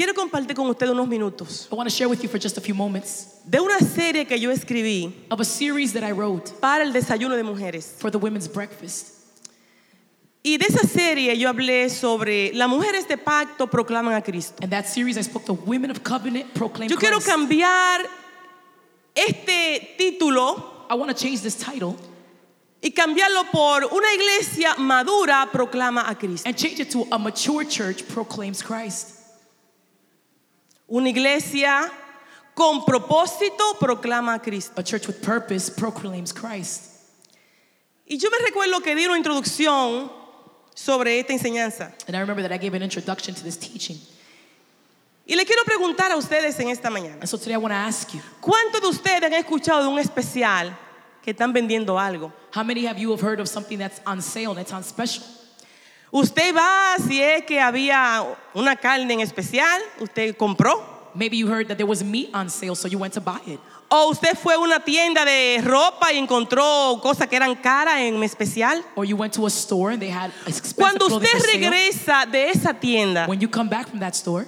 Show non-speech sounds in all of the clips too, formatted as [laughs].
quiero compartir con ustedes unos minutos I want to share with you for just a few moments de una serie que yo escribí of a series that I wrote para el desayuno de mujeres. for the women's breakfast. Y de esa serie yo hablé sobre las mujeres de pacto proclaman a Cristo. And that series, I spoke to women of covenant proclaim Yo quiero Christ. cambiar este título I want to change this title y cambiarlo por una iglesia madura proclama a Cristo. and change it to a mature church proclaims Christ. Una iglesia con propósito proclama a Cristo. A church with purpose proclaims Christ. Y yo me recuerdo que di una introducción sobre esta enseñanza. And I remember that I gave an introduction to this teaching. Y le quiero preguntar a ustedes en esta mañana, And so today I want to ask you, ¿cuántos de ustedes han escuchado de un especial que están vendiendo algo? how many of you have heard of something that's on sale, that's on special? Usted va, si es que había una carne en especial, usted compró. Maybe you heard that there was meat on sale, so you went to buy it. O usted fue a una tienda de ropa y encontró cosas que eran caras en especial. Or you went to a store and they had expensive Cuando usted regresa de esa tienda, When you come back from that store,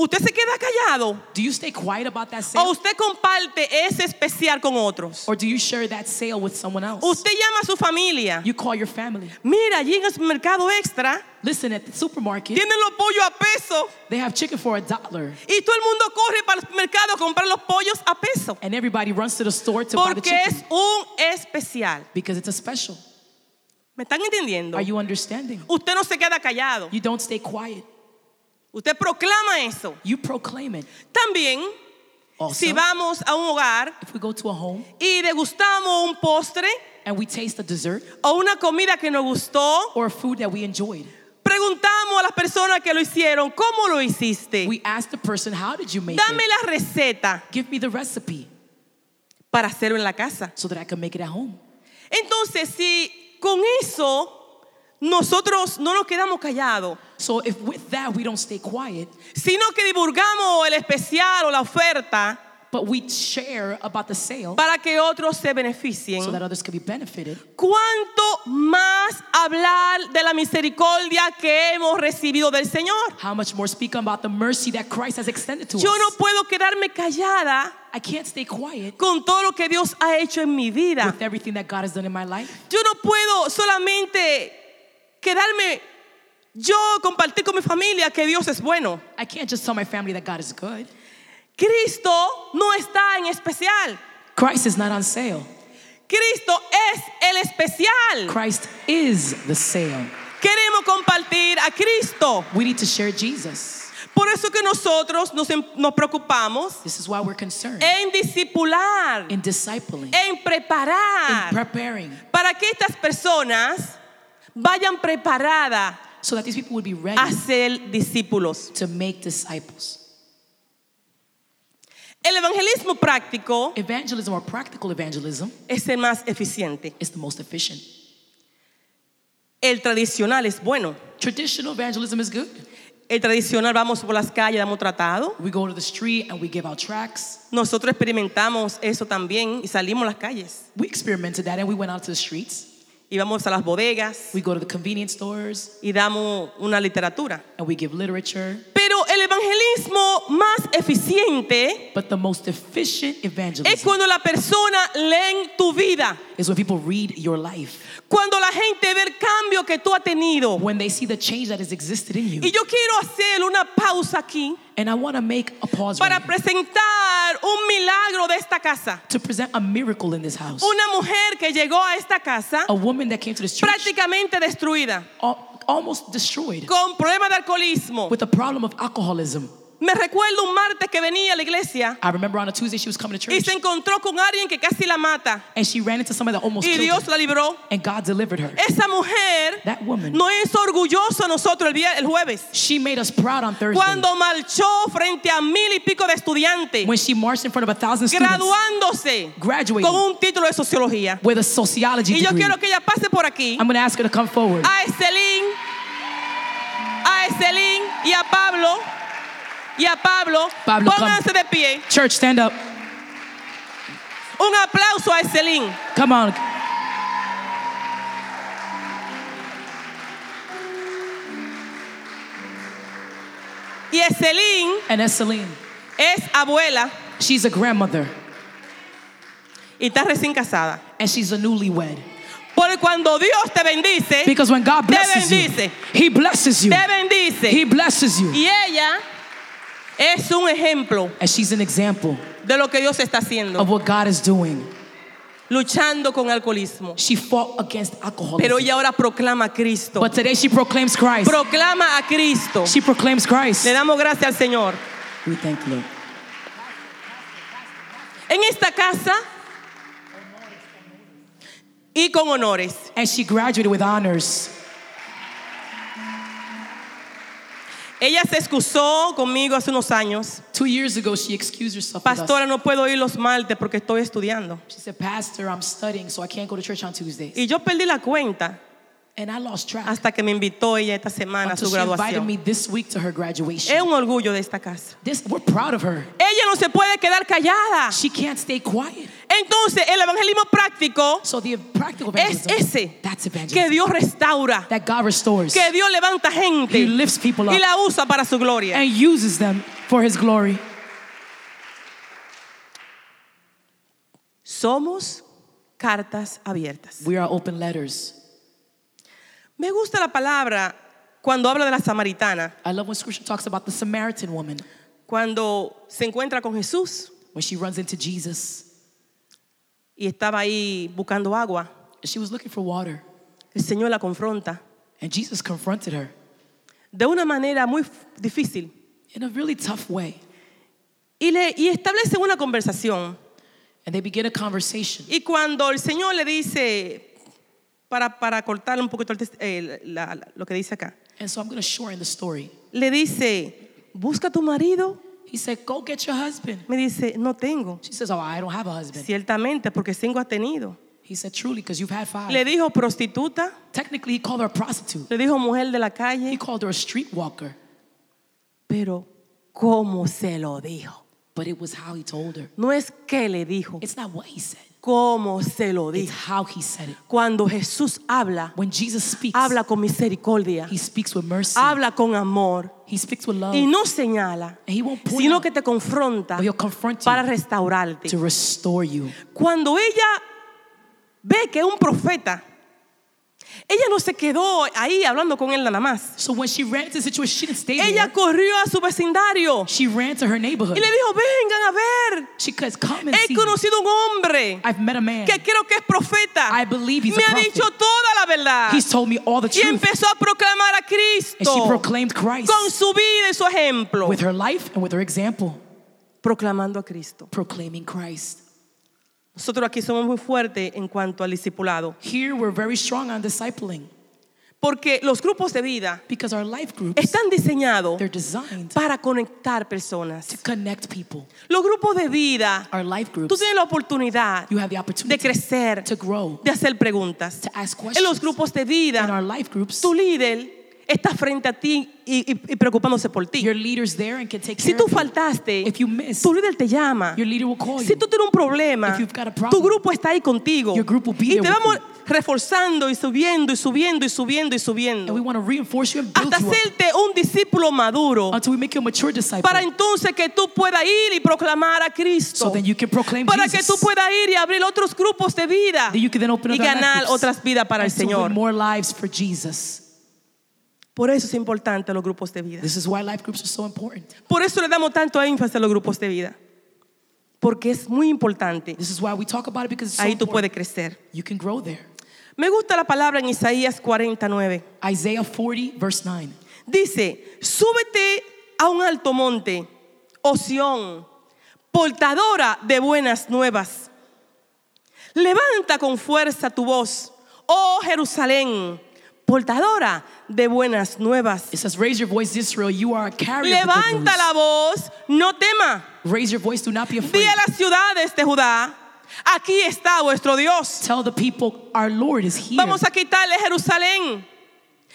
usted se queda callado do you stay quiet about that o sale? usted comparte ese especial con otros. Or do you share that sale with someone else? Usted llama a su familia. You call your family. Mira, allí en el mercado extra Listen, at the supermarket, tienen los pollos a peso they have chicken for a dollar. y todo el mundo corre para el mercado a comprar los pollos a peso And everybody runs to the store to buy the porque chicken es un especial. because it's a special. ¿Me están entendiendo? Are you understanding? Usted no se queda callado. You don't stay quiet. Usted proclama eso. You proclaim it. También, Also, si vamos a un hogar if we go to a home y degustamos un postre and we taste a dessert o una comida que nos gustó, or food that we enjoyed, preguntamos a las personas que lo hicieron, ¿cómo lo hiciste? we ask the person, How did you make Dame it? la receta Give me the recipe para hacerlo en la casa. so that I can make it at home. Entonces, si con eso nosotros no nos quedamos callados, So if with that we don't stay quiet, sino que divulgamos el especial o la oferta but we share about the sale para que otros se beneficien, so that others can be benefited, ¿cuánto más hablar de la misericordia que hemos recibido del Señor? how much more speak about the mercy that Christ has extended to Yo no us? puedo quedarme callada I can't stay quiet con todo lo que Dios ha hecho en mi vida. with everything that God has done in my life. Yo no puedo solamente quedarme yo compartir con mi familia que Dios es bueno. I can't just tell my family that God is good. Cristo no está en especial. Christ is not on sale. Cristo es el especial. Christ is the sale. Queremos compartir a Cristo. We need to share Jesus. Por eso que nosotros nos, em- nos preocupamos This is why we're concerned en discipular, in discipling, en in preparar, preparing, para que estas personas vayan preparadas so that these people would be ready a ser discípulos. to make disciples. El evangelismo práctico Evangelism or practical evangelism es el más eficiente. is the most efficient. El tradicional es bueno. Traditional evangelism is good. El tradicional vamos por las calles, damos tratado. We go to the street and we give out tracts. Nosotros experimentamos eso también y salimos a las calles. We experimented that and we went out to the streets. Y vamos a las bodegas We go to the convenience stores y damos una literatura. and we give literature. Pero el evangelismo más eficiente But the most efficient es evangelism cuando la persona lee tu vida. is when people read your life, Cuando la gente ve el cambio que tú has tenido. when they see the change that has existed in you. Y yo quiero hacer una pausa aquí And I want to make a pause para presentar un milagro de esta casa. to present a miracle in this house. Una mujer que llegó a esta casa A woman that came to this church prácticamente destruida, almost destroyed con problemas de alcoholismo. with a problem of alcoholism. Me recuerdo un martes que venía a la iglesia I remember on a Tuesday she was coming to y church se encontró con alguien que casi la mata and she ran into somebody that almost y killed Dios her. la libró. And God delivered her. Esa mujer That woman, no hizo orgulloso a nosotros el, día, el jueves she made us proud on Thursday cuando marchó frente a mil y pico de estudiantes when she marched in front of a thousand students graduándose graduating con un título de sociología. with a sociology Y yo degree. quiero que ella pase por aquí I'm going to ask her to come forward. a Estelín, a Estelín y a Pablo y a Pablo. Pablo, Pónganse de pie. Church, stand up. Un aplauso a Estelín. Come on. Y Eselín And Esseline, es abuela she's a grandmother. y está recién casada. And she's a newlywed. Porque cuando Dios te bendice, Because when God te blesses you, bendice, He blesses you. te bendice. He blesses you. Y ella es un ejemplo And she's an example de lo que Dios está haciendo, of what God is doing. luchando con alcoholismo. She fought against alcoholism. Pero ella ahora proclama a Cristo. But today she proclaims Christ. Proclama a Cristo. She proclaims Christ. Le damos gracias al Señor. We thank you. En esta casa y con honores. And she graduated with honors. Ella se excusó conmigo hace unos años. Two years ago, she excused herself. Pastora, no puedo ir los martes porque estoy estudiando. She said, Pastor, I'm studying, so I can't go to church on Tuesdays. Y yo perdí la cuenta And I lost track hasta que me invitó ella esta semana a until su she invited graduación. me this week to her graduation. Es un orgullo de esta casa. This, we're proud of her. Ella no se puede quedar callada. She can't stay quiet. Entonces, el evangelismo práctico So the practical es ese that's que. Dios restaura, That God restores que Dios levanta gente He lifts people y up la usa para su gloria. and uses them for His glory. Somos cartas abiertas. We are open letters. Me gusta la palabra cuando habla de la samaritana, I love when scripture talks about the Samaritan woman cuando se encuentra con Jesús when she runs into Jesus. y estaba ahí buscando agua. She was looking for water, El Señor la confronta and Jesus confronted her de una manera muy f- difícil in a really tough way. y, le, y establece una conversación. And they begin a conversation. Y cuando el Señor le dice, para, para cortar un poquito el eh, la- la- lo que dice acá, And so I'm going to shorten the story. le dice, busca a tu marido. He said, Go get your husband. Me dice, no tengo. She says, Oh, I don't have a husband. Ciertamente, porque cinco ha tenido. He said, Truly, because you've had five. Le dijo prostituta, Technically, he called her a prostitute. le dijo mujer de la He calle, called her a streetwalker, pero ¿cómo se lo dijo? but it was how he told her. No es que le dijo, It's not what he said, cómo se lo it's dijo. how he said it. Cuando Jesús habla, When Jesus speaks, habla con misericordia, he speaks with mercy, habla con amor he speaks with love, y no señala, and he won't point sino out, que te confronta para restaurarte. to restore you. Cuando ella ve que es un profeta, ella no se quedó ahí hablando con él nada más. So when she ran into the situation, she didn't stay Ella there. corrió a su vecindario She ran to her neighborhood. y le dijo, vengan a ver, She says, Come and he see. conocido un hombre I've met a man. que creo que es profeta. I believe he's Me a ha prophet. dicho toda la verdad. He's told me all the Y truth. empezó a proclamar a And she Cristo proclaimed Christ con su vida y su ejemplo. with her life and with her example, Proclamando a Cristo. proclaiming Christ. Nosotros aquí somos muy fuertes en cuanto al discipulado. Here we're very strong on discipling Porque los grupos de vida because our life groups, están diseñados para conectar personas. to connect people. Los grupos de vida, Our life tú groups, tienes la oportunidad you have the de opportunity crecer, to grow, de hacer preguntas. to ask En los questions. grupos de In vida, our life groups, tu líder está frente a ti y, y- y preocupándose por ti. your leader's there and can take Si tú faltaste, If you miss, tu líder te llama. your leader will call Si tú tienes un problema, If you've got a problem, tu grupo está ahí contigo. your group will be Y te vamos reforzando y subiendo y subiendo y subiendo y And subiendo. we want to reinforce you and build Hasta hacerte un discípulo maduro. until we make you a mature disciple. Para entonces que tú puedas ir y proclamar a Cristo. So then you can proclaim para que tú Jesus. puedas ir y abrir otros grupos de vida you can then open y ganar otras vidas para el and win Señor. more lives for Jesus. Por eso es importante los grupos de vida. This is why life groups are so important. Por eso le damos tanto énfasis a los grupos de vida. Porque es muy importante. This is why we talk about it because it's so Ahí tú important. puedes crecer. You can grow there. Me gusta la palabra en Isaías 49. Isaiah 40, verse 9. Dice, súbete a un alto monte, oh Sión, portadora de buenas nuevas. Levanta con fuerza tu voz, oh Jerusalén, portadora de buenas nuevas. It says, Raise your voice, Israel. You are a carrier of the good Levanta news. la voz, no tema. Raise your voice, do not be Di afraid. a las ciudades de Judá, aquí está vuestro Dios. Tell the people, Our Lord is here. Vamos a quitarle Jerusalén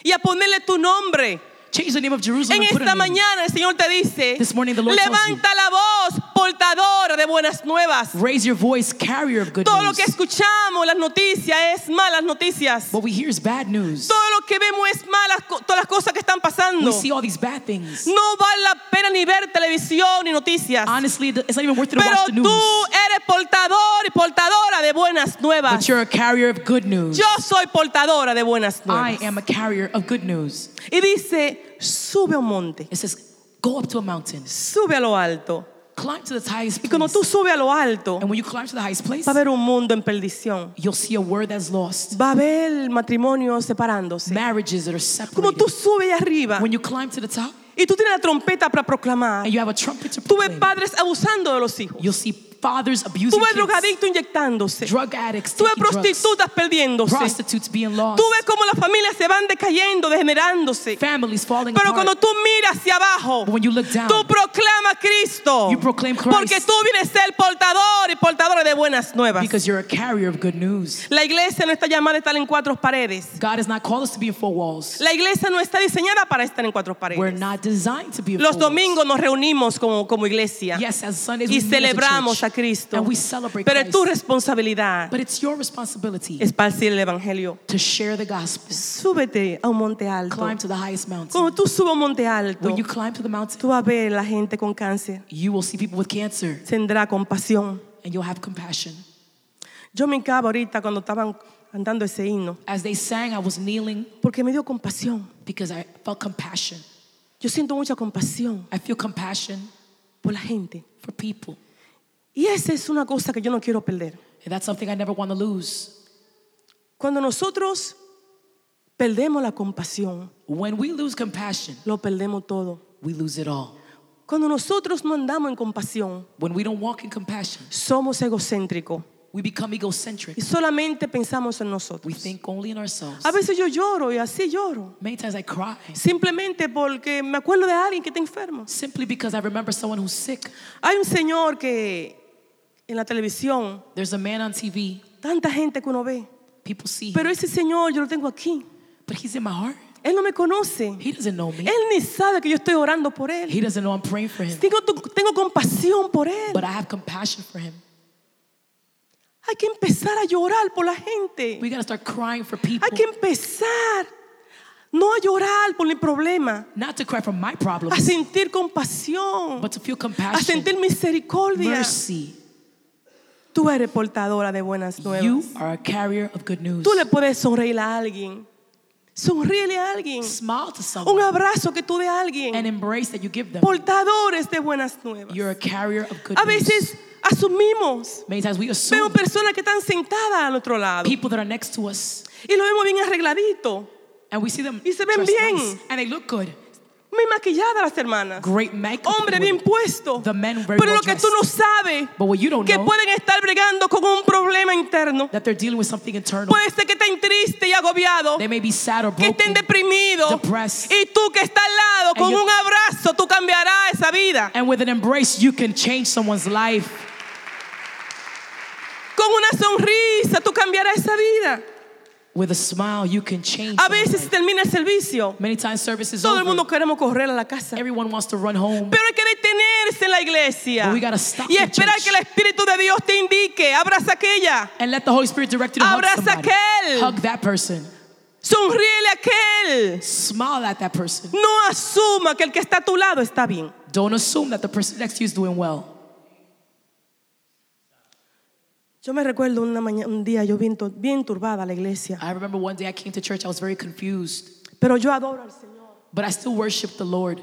y a ponerle tu nombre. Change the name of Jerusalem En and put a esta name. mañana el Señor te dice, This morning the Lord tells levanta la voz, portadora de buenas nuevas. Raise your voice, carrier of good Todo lo news. que escuchamos, las noticias, es malas noticias. What we hear is bad news. Todo lo que vemos es malas, co- todas las cosas que están pasando. We see all these bad things. No vale la pena ni ver televisión ni noticias. Honestly, it's not even worth it to Pero watch the news. tú eres portador y portadora de buenas nuevas. But you're a carrier of good news. Yo soy portadora de buenas I nuevas. am a carrier of good news. Y dice, sube a un monte, It says, go up to a mountain, sube a lo alto. climb to the highest Y cuando place. tú subes a lo alto, And when you climb to the highest place, va a haber un mundo en perdición. you'll see a word that's lost. Va a haber matrimonios separándose. Marriages that are Como separated. tú subes arriba When you climb to the top y tú tienes la trompeta para proclamar, and you have a trumpet to tú ves proclaim, padres abusando de los hijos. you'll see fathers abusing kids, drogadictos inyectándose. drug addicts Tú ves taking drugs, prostitutas perdiéndose. prostitutes being lost, Tú ves cómo las familias se van decayendo, degenerándose. families falling Pero apart. cuando tú miras hacia abajo, But when you look down, tú proclamas Cristo. You proclaim Christ. Porque tú vienes a ser portador y portadora de buenas nuevas. because you're a carrier of good news. La iglesia no está llamada a estar en cuatro paredes. God has not called us to be in four walls. La iglesia no está diseñada para estar en cuatro We're paredes. not designed to be in Los domingos nos reunimos como, como iglesia Yes, as Sundays y we meet as a celebramos a Cristo. and we celebrate Pero es tu responsabilidad But it's your responsibility esparcir el evangelio. to share the gospel. Súbete a un monte alto. Climb to the highest mountain. Cuando tú subes a un monte alto, When you climb to the mountain, tú vas a ver la gente con cáncer. you will see people with cancer Tendrá compasión. and you'll have compassion. Yo me encabo ahorita cuando estaban cantando ese himno, As they sang, I was kneeling porque me dio compasión. because I felt compassion. Yo siento mucha compasión I feel compassion por la gente. for people. Y esa es una cosa que yo no quiero perder. And that's something I never want to lose. Cuando nosotros perdemos la compasión, When we lose compassion, lo perdemos todo. we lose it all. Cuando nosotros no andamos en compasión, When we don't walk in compassion, somos egocéntricos we become egocentric. y solamente pensamos en We nosotros. think only in ourselves. A veces yo lloro y así lloro, Many times I cry simplemente porque me acuerdo de alguien que está enfermo. simply because I remember someone who's sick. Hay un señor que en la televisión, There's a man on TV, tanta gente que uno ve, people see him, pero ese señor yo lo tengo aquí. but he's in my heart. Él no me conoce. He doesn't know me. Él ni sabe que yo estoy orando por él. He doesn't know I'm praying for him, Tengo, tengo compasión por él. but I have compassion for him. Hay que empezar a llorar por la gente. We got to start crying for people, Hay que empezar no a llorar por mi problema, not to cry for my a problems, sentir compasión, but to feel a compassion, sentir misericordia. mercy. Tú eres portadora de buenas You nuevas. are a carrier of good news. Tú le puedes sonreír a alguien. Sonríele a alguien. Smile to Un someone, abrazo que tú de a an alguien. embrace that you give them. Portadores de buenas nuevas. You're a carrier of good A news. veces asumimos. Many times we Veo assume personas que están sentadas al otro lado people that are next to us, y lo vemos bien arregladito, and we see them Y se ven bien. nice, and they look good. Muy maquilladas las hermanas. Great makeup. Hombre bien puesto. The men very Pero well lo que tú no sabes, But what you don't que know, pueden estar bregando con un problema interno. that they're dealing with something internal. Puede ser que estén tristes y agobiados, They may be sad or que estén broken. deprimidos. depressed. Y tú que estás al lado, con un abrazo, tú cambiarás esa vida. And with an embrace, you can change someone's life. Con una sonrisa, tú cambiarás esa vida. With a smile, you can change. A veces termina el servicio. Many times service is Todo el over. mundo queremos correr a la casa. Everyone wants to run home. Pero hay que detenerse en la iglesia But we gotta stop y esperar que el Espíritu de Dios te indique. Abraza aquella, And let the Holy Spirit direct you to hug Abraza somebody. aquel. Hug that person. sonríele a aquel. Smile at that person. No asuma que el que está a tu lado está bien. Don't assume that the person next to you is doing well. Yo me recuerdo una mañana, un día yo bien, bien turbada a la iglesia, I remember one day I came to church, I was very confused, pero yo adoro al Señor. but I still worship the Lord.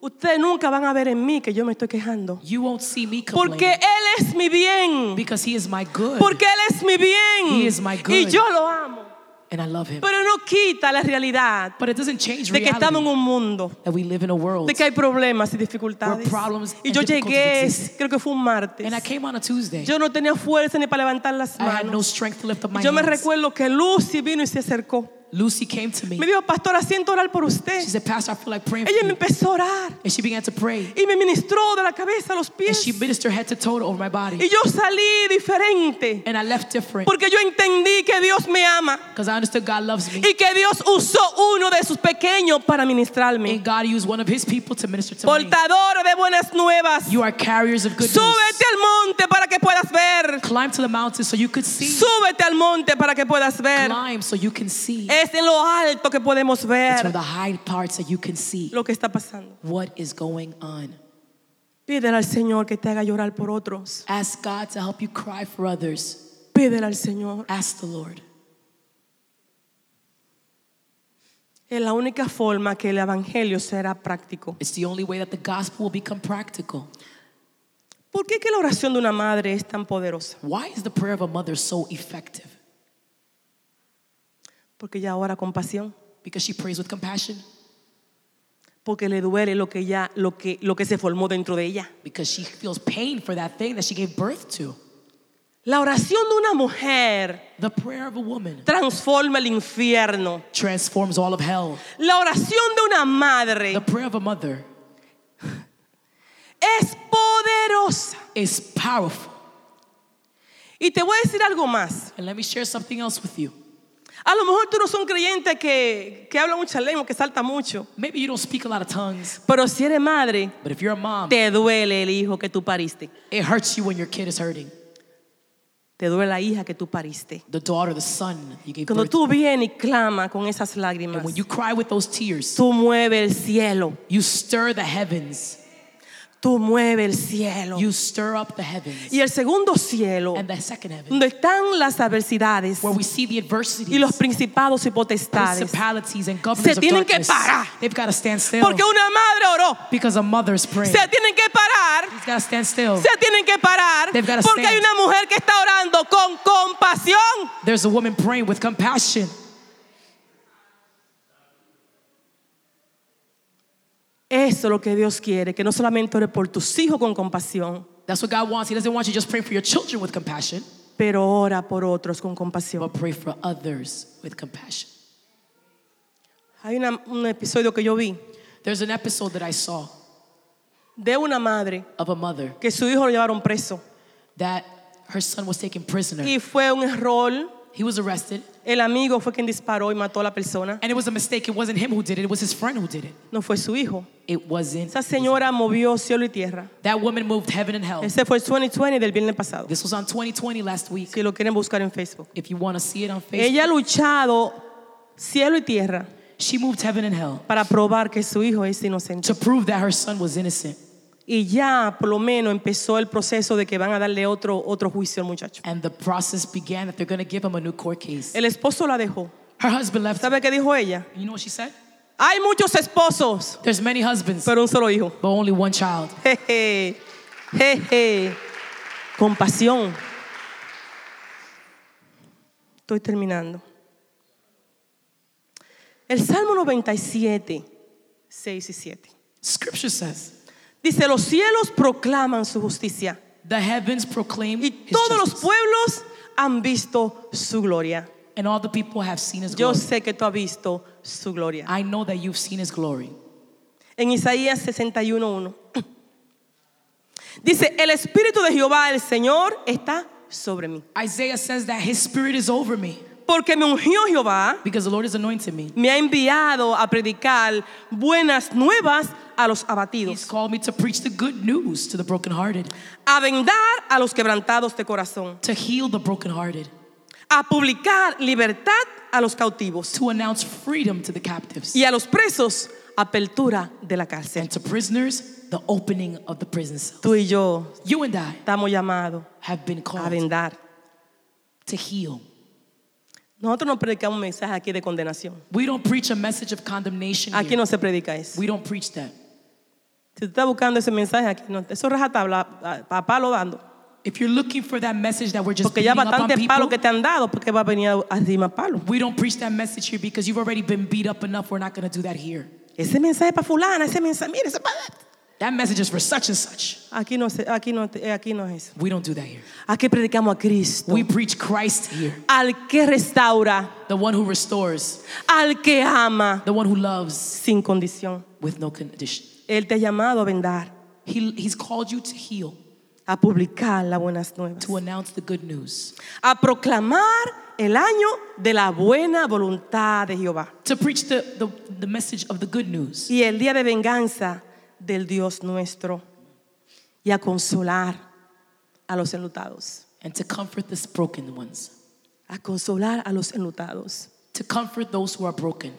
Ustedes nunca van a ver en mí que yo me estoy quejando, You won't see me porque Él es mi bien, because He is my good porque Él es mi bien He is my good. y yo lo amo. And I love Him. Pero no quita la realidad But it doesn't change de que estamos en un mundo that we live in a world. de que hay problemas y dificultades. Y and yo llegué, creo que fue un martes. And I came on a Tuesday. Yo no tenía fuerza ni para levantar las I had no manos. strength to lift up my Yo me recuerdo que Lucy vino y se acercó. Lucy came to Me me. dijo, pastora, siento orar por usted. She said, Pastor, I feel like praying Ella for me empezó a orar And she began to pray. y me ministró de la cabeza a los And pies. she ministered head to toe over my Y body. yo salí diferente And I left different porque yo entendí que Dios me ama because I understood God loves me. y que Dios usó uno de sus pequeños para ministrarme. And God used one of his people to minister to me. Portadora de buenas nuevas. You are carriers of good news. Súbete al monte para que puedas ver. Climb to the mountain so you could see. Súbete al monte para que puedas ver. Climb so you can see. Es en lo alto que podemos It's from ver the high parts that you can see lo que está pasando. what is going on. Pídele al Señor que te haga llorar por otros. Ask God to help you cry for others. Pídele al Señor. Ask the Lord. Es la única forma que el evangelio será práctico. It's the only way that the gospel will become practical. ¿Por qué que la oración de una madre es tan poderosa? Why is the prayer of a mother so effective? Porque ella ora con pasión. Because she prays with compassion. Porque le duele lo que lo que, lo que se formó dentro de ella. Because she feels pain for that thing that she gave birth to. La oración de una mujer The prayer of a woman transforma el infierno. transforms all of hell. La oración de una madre The prayer of a mother es poderosa. is powerful. Y te voy a decir algo más. And let me share something else with you. A lo mejor tú no son creyente que, que habla mucha lengua, que salta mucho. Maybe you don't speak a lot of tongues, Pero si eres madre, but if you're a mom, te duele el hijo que tú pariste. it hurts you when your kid is hurting. Te duele la hija que tú pariste. The daughter, the son you gave Cuando birth tú vienes y clamas con esas lágrimas, And when you cry with those tears, tú mueves el cielo. you stir the heavens. Tú mueves el cielo. You stir up the heavens. Y el segundo cielo, And the second heaven, donde están las adversidades where we see the y adversities, los principados y potestades. principalities, and Se governors of tienen que darkness, parar. they've got to stand still. Porque una madre oró. Because a mother's praying. Se tienen que parar. He's got to stand still. Se tienen que parar. They've gotta Porque hay stand. una mujer que está orando con compasión. There's a woman praying with compassion. Eso es lo que Dios quiere, que no solamente ore por tus hijos con compasión, That's what God wants. He doesn't want you just praying for your children with compassion, pero ora por otros con compasión. but pray for others with compassion. Hay una- un episodio que yo vi There's an episode that I saw de una madre of a mother que su hijo lo llevaron preso that her son was taken prisoner. y fue un error. He was arrested, El amigo fue quien disparó y mató a la persona. and it was a mistake. It wasn't him who did it, it was his friend who did it. No fue su hijo. It wasn't. Esa señora movió cielo y tierra. That woman moved heaven and hell. Ese fue el 2020 del viernes pasado. This was on 2020 last week. Si lo quieren buscar en Facebook. If you want to see it on Facebook, Ella ha luchado cielo y tierra she moved heaven and hell para probar que su hijo es inocente. to prove that her son was innocent. Y ya por lo menos empezó el proceso de que van a darle otro, otro juicio al muchacho. And the process began that they're going to give him a new court case. El esposo la dejó. Her husband left. ¿Sabe qué dijo ella? You know what she said? Hay muchos esposos, There's many husbands, pero un solo hijo. but only one child. [laughs] Jeje, jeje. Compasión. Estoy terminando. El Salmo 97, 6 y 7. Scripture says, Dice, los cielos proclaman su justicia The heavens proclaim y todos los pueblos han visto su gloria. and all the people have seen his Yo glory. sé que tú has visto su gloria. I know that you've seen his glory. En Isaías 61.1. Dice, el Espíritu de Jehová, el Señor, está sobre mí. Isaiah says that his spirit is over me Porque me ungió Jehová, because the Lord has anointed me. me ha enviado a predicar buenas nuevas a los He's called me to preach the good news to the brokenhearted, a vendar a los quebrantados de corazón, to heal the brokenhearted, a publicar libertad a los cautivos to announce freedom to the captives, y a los presos apertura de la cárcel. and to prisoners, the opening of the prison cells. Tú y yo You and I estamos llamados have been a called vendar. to heal. Nosotros no predicamos un mensaje aquí de condenación. We don't preach a message of condemnation Aquí here. no se predica eso. We don't preach that. Si tú estás buscando ese mensaje aquí, no, eso rajatabla, a, a palo dando. If you're looking for that message that we're just Porque ya beating up on bastante palo people, que te han dado, porque va a venir palo. we don't preach that message here because you've already been beat up enough. We're not going to do that here. Ese mensaje para fulana, ese mensaje, mire, ese para... That message is for such and such. Aquí no, se- aquí no, eh, aquí no es. We don't do that here. Aquí predicamos a Cristo, We preach Christ here, al que restaura, the one who restores, al que ama the one who loves sin condición. with no condition. Él te ha llamado a vendar, He, he's called you to heal, a publicar las buenas nuevas, to announce the good news, a proclamar el año de la buena voluntad de Jehová to preach the, the, the message of the good news, y el día de venganza del Dios nuestro y a consolar a los enlutados, and to comfort the broken ones, a consolar a los enlutados. to comfort those who are broken.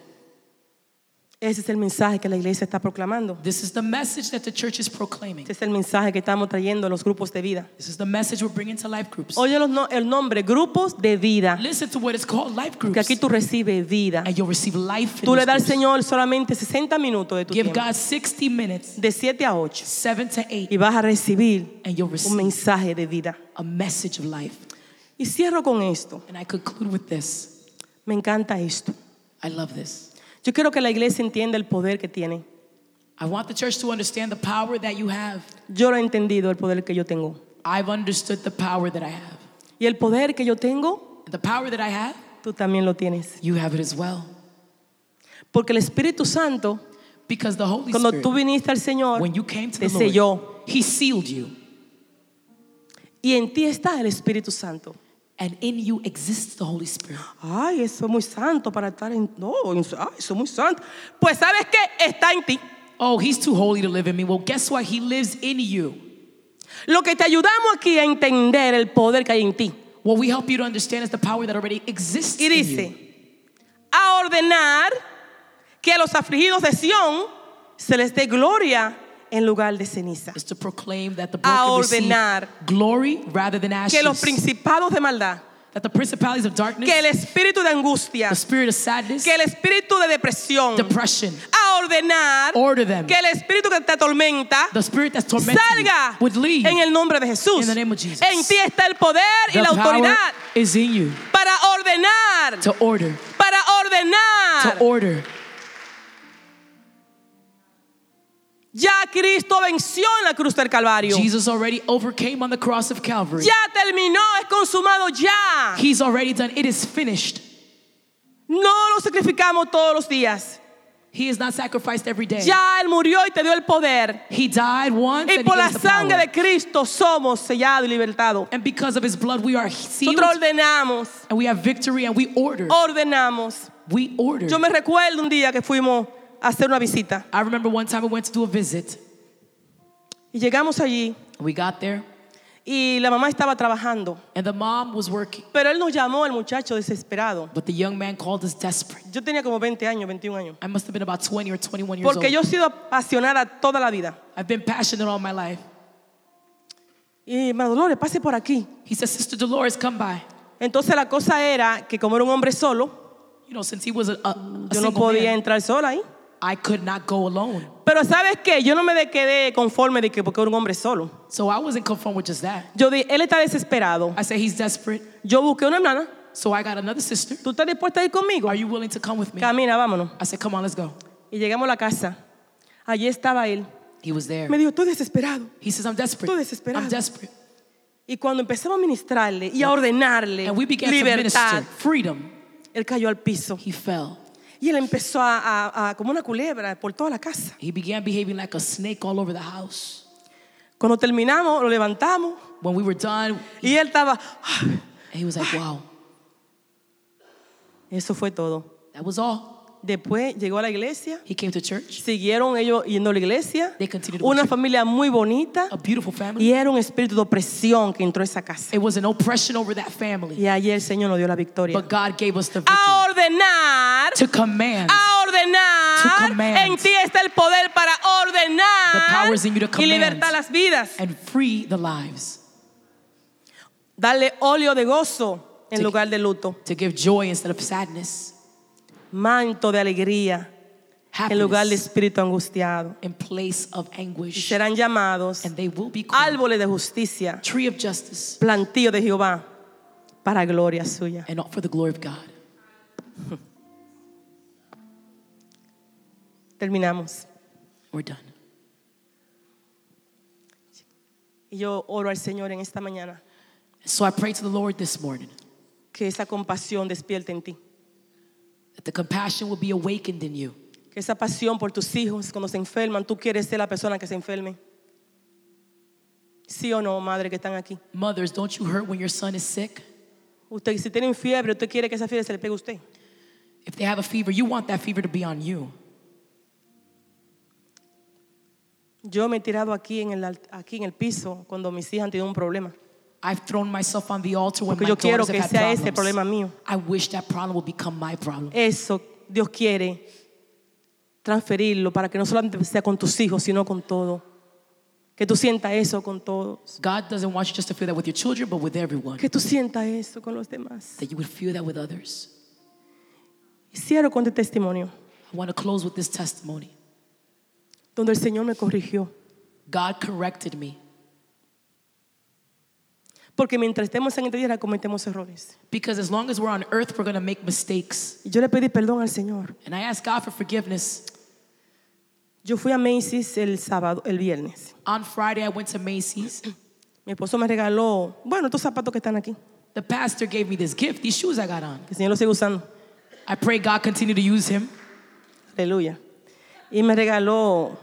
Ese es el mensaje que la iglesia está proclamando. This is the message that the church is proclaiming. Ese es el mensaje que estamos trayendo a los grupos de vida. This is the message we're bringing to life groups. Oye los no- el nombre, grupos de vida. Listen to what it's called, life Que groups. aquí tú recibes vida. And you'll receive life Tú le das al. Señor solamente 60 minutos de tu Give tiempo. God 60 minutes, De 7 a 8. 7 to 8, Y vas a recibir and you'll un receive mensaje de vida. a message of life. Y cierro con esto. And I conclude with this. Me encanta esto. I love this. Yo quiero que la iglesia entienda el poder que tiene. I want the church to understand the power that you have. Yo lo he entendido, el poder que yo tengo. I've understood the power that I have. Y el poder que yo tengo, the power that I have, tú también lo tienes. you have it as well. Porque el Espíritu Santo, Because the Holy cuando Spirit, tú viniste al Señor, when you came to te selló. He sealed you. Y en ti está el Espíritu Santo. And in you exists the Holy Spirit. Ay, eso es muy santo para estar en. No, ay, eso es muy santo. Pues sabes que está en ti. Oh, he's too holy to live in me. Well, guess what? He lives in you. Lo que te ayudamos aquí a entender el poder que hay en ti. What we help you to understand is the power that already exists Y in dice, you. a ordenar que a los afligidos de Sión se les dé gloria en lugar de ceniza. Is to proclaim that the A ordenar. glory rather than Que los ashes. principados de maldad, That the principalities of darkness, que el espíritu de angustia, the spirit of sadness, que el espíritu de depresión, depression, a ordenar Order them. que el espíritu que te atormenta the spirit that's salga would leave. en el nombre de Jesús. In the name of Jesus. En ti está el poder y the la power autoridad is in you para ordenar, to order, para ordenar. to order. Ya Cristo venció en la cruz del Calvario. Jesus already overcame on the cross of Calvary. Ya terminó, es consumado ya. He's already done. It is finished. No lo sacrificamos todos los días. He is not sacrificed every day. Ya Él murió y te dio el poder. He died once Y por la sangre de Cristo somos sellados y libertados. and because of his blood we are sealed Nosotros ordenamos, and we have victory and we order. ordenamos. We order. Yo me recuerdo un día que fuimos hacer una visita I remember one time we went to do a visit. y llegamos allí We got there y la mamá estaba trabajando. and the mom was working, Pero él nos llamó, el muchacho desesperado. but the young man called us desperate. Yo tenía como 20 años, 21 años. I must have been about 20 or 21 years Porque old. yo he sido apasionada toda la vida. I've been passionate all my life. Y hermano Dolores, pase por aquí. He said, Sister Dolores, come by. Entonces la cosa era que como era un hombre solo, You know, since he was a, a, a yo no podía man, entrar sola ahí. I could not go alone. Pero ¿sabes qué? Yo no me quedé conforme de que porque era un hombre solo. So I wasn't conformed with just that. Yo dije, él está desesperado. I said, He's desperate. Yo busqué una hermana. So I got another sister. ¿Tú estás dispuesta a ir conmigo? Are you willing to come with me? Camina, vámonos. I said, Come on, let's go. Y llegamos a la casa. Allí estaba él. He was there. Me dijo, estoy desesperado. He says, I'm desperate. Tú desesperado. I'm desperate. Y cuando empezamos a ministrarle y a ordenarle And we began to libertad, minister freedom. él cayó al piso. He fell. Y él empezó a, a- a- como una culebra por toda la casa. He began behaving like a snake all over the house. Cuando terminamos, lo levantamos When we were done, y él estaba... he was like, Wow, Eso fue todo. that was all. Después llegó a la iglesia, He came to church, siguieron ellos yendo a la iglesia, They continued una worship. familia muy bonita a beautiful family. y era un espíritu de opresión que entró a esa casa. It was an oppression over that family. Y ayer el Señor nos dio la victoria. But God gave us the victory A ordenar, to command. a ordenar, To command. en ti está el poder para The ordenar power is in you to y command. libertar las vidas. and free the lives, Darle óleo de gozo en lugar de luto, to give joy instead of sadness, manto de alegría en lugar de espíritu angustiado. in place of Y anguish. serán llamados And they will be árboles de justicia, tree of justice plantío de Jehová, para gloria suya. and for the glory of God. Terminamos. We're done. Y yo oro al Señor en esta mañana So I pray to the Lord this morning que esa compasión despierte en ti. That the compassion will be awakened in you. Que esa pasión por tus hijos cuando se enferman, tú quieres ser la persona que se enferme. Sí o no, madre que están aquí. Mothers, don't you hurt when your son is sick? Usted, si tienen fiebre, usted quiere que esa fiebre se le pegue a usted. If they have a fever, you want that fever to be on you. Yo me he tirado aquí en el, aquí en el piso cuando mis hijas han tenido un problema. I've thrown myself on the altar when Porque my yo quiero que have sea ese problema mío. I wish that problem will become my problem. Eso Dios quiere transferirlo para que no solamente sea con tus hijos, sino con todo. Que tú sientas eso con todos. God doesn't want you just to feel that with your children, but with everyone. Que tú sientas eso con los demás. That you would feel that with others. Y cierro con este testimonio, I want to close with this testimony. donde el Señor me corrigió. God corrected me Porque mientras estemos en esta tierra cometemos errores. because as long as we're on earth, we're going to make mistakes. Y yo le pedí perdón al Señor. And I ask God for forgiveness. Yo fui a Macy's el sábado, el viernes. On Friday, I went to Macy's. [clears throat] Mi esposo me regaló, bueno, estos zapatos que están aquí. The pastor gave me this gift, these shoes I got on. Que el Señor los siga usando. I pray God continue to use him. Aleluya. Y me regaló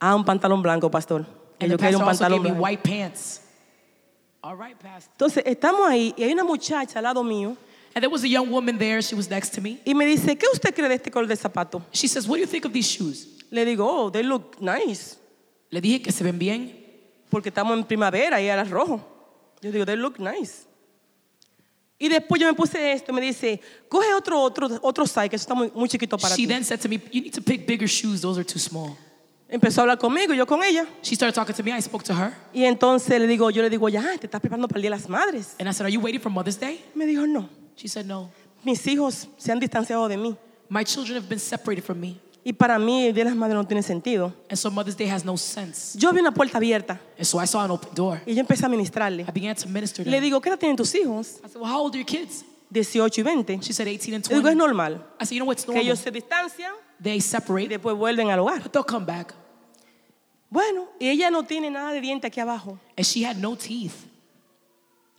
a un pantalón blanco, pastor. And yo pastor un pantalón gave me blanco. white pants. All right, pastor. Entonces, estamos ahí y hay una muchacha al lado mío And there was a young woman there. She was next to me. y me dice, ¿qué usted cree de este color de zapato? She says, What do you think of these shoes? Le digo, oh, they look nice. Le dije que se ven bien. Porque estamos en primavera y era rojo. Yo digo, they look nice. Y después yo me puse esto y me dice, coge otro, otro, otro size, que eso está muy, muy chiquito para She ti. then said to me, You need to pick bigger shoes. Those are too small. Empezó a hablar conmigo yo con ella. She started talking to me. I spoke to her. Y entonces le digo, yo le digo, ya, te estás preparando para el Día de las Madres. And I said, Are you waiting for Mother's Day? Me dijo, no, She said, No. mis hijos se han distanciado de mí. My children have been separated from me. Y para mí el Día de las Madres no tiene sentido. And so Mother's Day has no sense. Yo vi una puerta abierta And so I saw an open door. y yo empecé a ministrarle. I began to minister to Le them. digo, ¿qué edad tienen tus hijos? I said, Well, how old are your kids? 18 y 20. She said 18 and Le digo, es 20. normal I said, You know what's que normal? ellos se distancian They y separate, después vuelven al hogar. but they'll come back. Bueno, y ella no tiene nada de diente aquí abajo. And she had no teeth.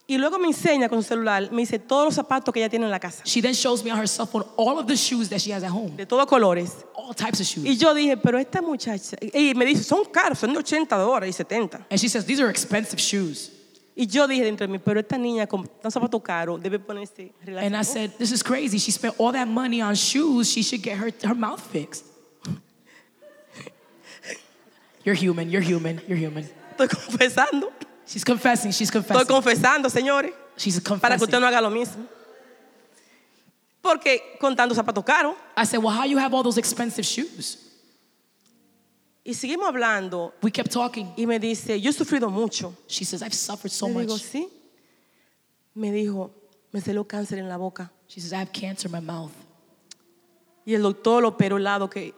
Y luego me enseña con su celular, me dice todos los zapatos que ella tiene en la casa, She then shows me on her cell phone all of the shoes that she has at home, de todos colores. all types of shoes. Y yo dije, pero esta muchacha, y me dice, son caros, son de 80 dólares y 70. And she says, These are expensive shoes. Y yo dije dentro de mí, pero esta niña con tan zapato caro debe ponerse And I said, This is crazy. She spent all that money on shoes. She should get her, her mouth fixed. [laughs] You're human. You're human. You're human. Estoy confesando, She's confessing. She's estoy confessing. confesando, señores, She's para que usted confessing. no haga lo mismo. Porque con tantos zapatos caros, I said, Well, how you have all those expensive shoes? Y seguimos hablando, We kept talking. y me dice, yo he sufrido mucho. She says, I've suffered so Le digo, much. sí. Me dijo, me salió cáncer en la boca. She says, I have cancer in my mouth. Y el doctor lo operó el lado que,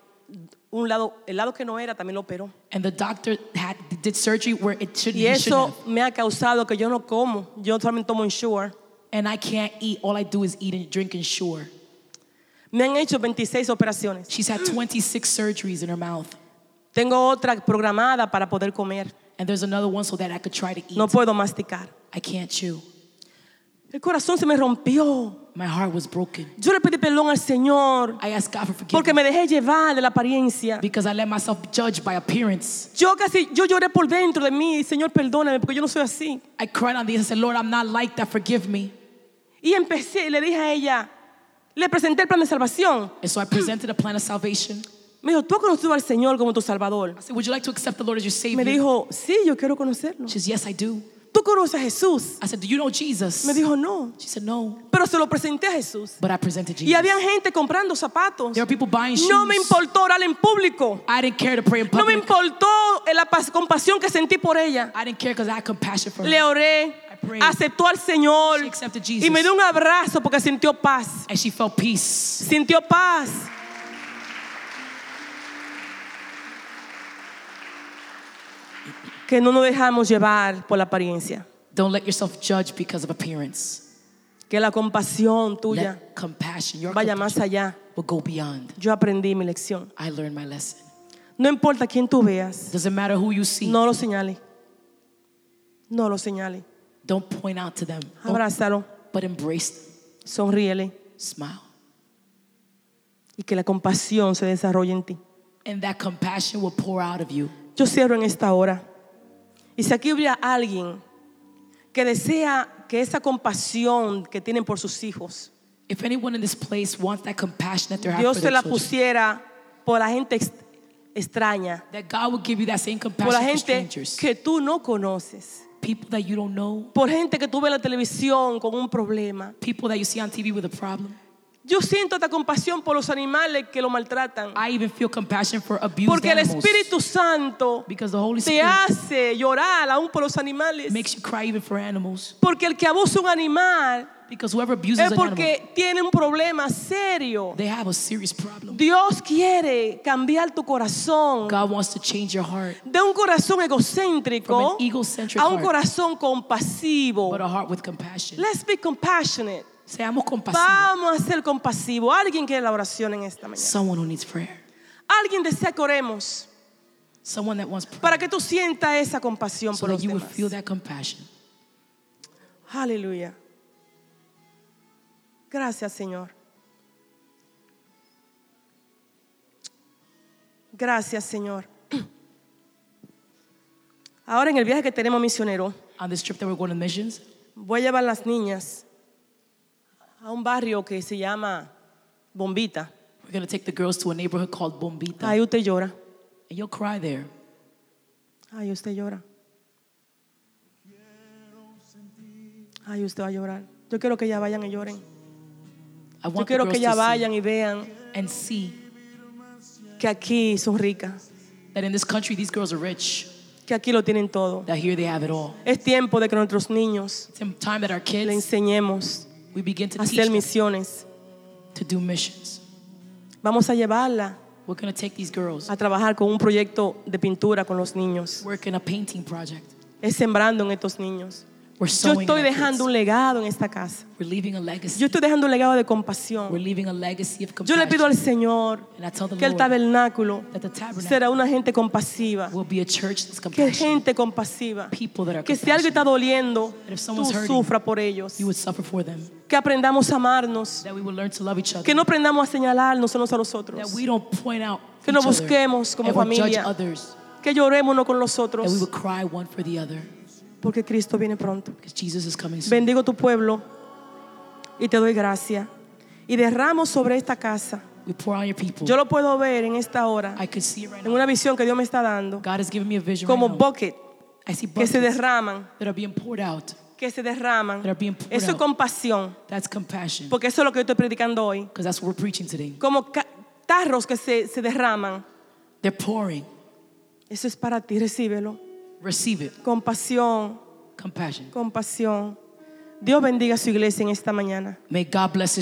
un lado, el lado que no era también lo operó. And the doctor had did surgery where it shouldn't, Y he shouldn't eso have. me ha causado que yo no como. Yo solamente tomo Ensure. And I can't eat. All I do is eat and drink and sure. Me han hecho 26 operaciones. She's had 26 surgeries in her mouth. Tengo otra programada para poder comer. And there's another one so that I could try to eat. No puedo masticar. I can't chew. El corazón se me rompió. My heart was broken. Yo le pedí perdón al Señor I asked God for porque forgiveness me dejé llevar de la apariencia. because I let myself judge by appearance. Yo casi, yo lloré por dentro de mí, Señor, perdóname porque yo no soy así. I cried on inside and said, Lord, I'm not like that. Forgive me. Y empecé, le dije a ella, le presenté el plan de salvación. And so I presented a plan of salvation. Me dijo, ¿tú has conocido al Señor como tu Salvador? I said, Would you like to accept the Lord as your Me Savior? dijo, sí, yo quiero conocerlo. She says, Yes, I do. ¿Tú conoces a Jesús? I said, Do you know Jesus? Me dijo, no. She said, No. Pero se lo presenté a Jesús. But I presented Y Jesus. había gente comprando zapatos. There were people buying shoes. No me importó orar en público. I didn't care to pray in No me public. importó la pas- compasión que sentí por ella. I didn't care because I had compassion for her. Le oré, prayed. aceptó al Señor She accepted Jesus. y me dio un abrazo porque sintió paz. And she felt peace. Sintió paz. Que no nos dejamos llevar por la apariencia. Don't let yourself judge because of appearance. Que la compasión tuya Let compassion, your vaya más allá. will go beyond. Yo aprendí mi lección. I learned my lesson. No importa quién tú veas, Doesn't matter who you see. no lo señales. No lo señale. Don't point out to them, Abrázalo, but embrace them. sonríele Smile. y que la compasión se desarrolle en ti. And that compassion will pour out of you. Yo cierro en esta hora. Y si aquí hubiera alguien que desea que esa compasión que tienen por sus hijos, If anyone in this place wants that compassion that they're Dios their la pusiera por la gente ex- extraña, that God will give you that same por compassion la for gente strangers, que tú no conoces, people that you don't know, por gente que tú ves en la televisión con un problema. people that you see on TV with a problem. Yo siento esta compasión por los animales que lo maltratan, I even feel compassion for abused porque el animals Espíritu Santo because the Holy te Spirit hace llorar aún por los animales, makes you cry even for animals. porque el que abusa un animal Because whoever abuses es an animal, porque tiene un problema serio. they have a serious problem. Dios quiere cambiar tu corazón God wants to change your heart, de un corazón From egocéntrico an a un corazón compasivo. but a heart with compassion. Let's be compassionate. Seamos compasivos. Vamos a ser compasivos. Alguien quiere la oración en esta mañana. Someone who needs prayer. Alguien desea que oremos Someone that wants prayer. para que tú sientas esa compasión so por that los you feel that compassion. Aleluya. Gracias, Señor. Gracias, Señor. Ahora en el viaje que tenemos misionero, On this trip that we're going to missions, voy a llevar las niñas a un barrio que se llama Bombita. we're going to take the girls to a neighborhood called Bombita. Ahí usted llora. And you'll cry there. Ahí usted llora. Ahí usted va a llorar. Yo quiero que ya vayan y lloren. I Yo quiero que ya vayan y vean and see que aquí son ricas, that in this country these girls are rich, que aquí lo tienen todo. that here they have it all. Es tiempo de que nuestros niños time that our le enseñemos we begin to teach hacer them misiones. to do missions. Vamos a llevarla We're going to take these girls, a trabajar con un proyecto de pintura con los niños. work in a painting project. Es sembrando en estos niños. We're Yo estoy dejando un legado en esta casa. We're leaving a legacy. Yo estoy dejando un legado de We're compasión. leaving a legacy of Yo le pido al compassion. Señor que el tabernáculo será una gente compasiva. will be a church that's Que gente compasiva. People that are Que si algo está compassionate. doliendo, tú sufra por ellos. You would suffer for them. Que aprendamos a amarnos. That we will learn to love each other. Que no aprendamos a señalarnos unos a los otros. That we don't point out Que nos busquemos como judge familia. others. Que lloremos uno con los That we otros. will cry one for the other. Porque Cristo viene pronto. Because Jesus is coming soon. Bendigo tu pueblo y te doy gracia. Y derramo sobre esta casa. We pour on your people. Yo lo puedo ver en esta hora, I could see it right en now. una visión que Dios me está dando, God has given me a vision como right now. bucket I see que se derraman, that are being poured out. que se derraman. That are being poured Eso es compasión, That's compassion. porque eso es lo que yo estoy predicando hoy. Because that's what we're preaching today. Como tarros que se, se derraman. They're pouring. Eso es para ti, recíbelo. Receive it. Compasión, Compassion. compasión. Dios bendiga a su iglesia en esta mañana. May God bless His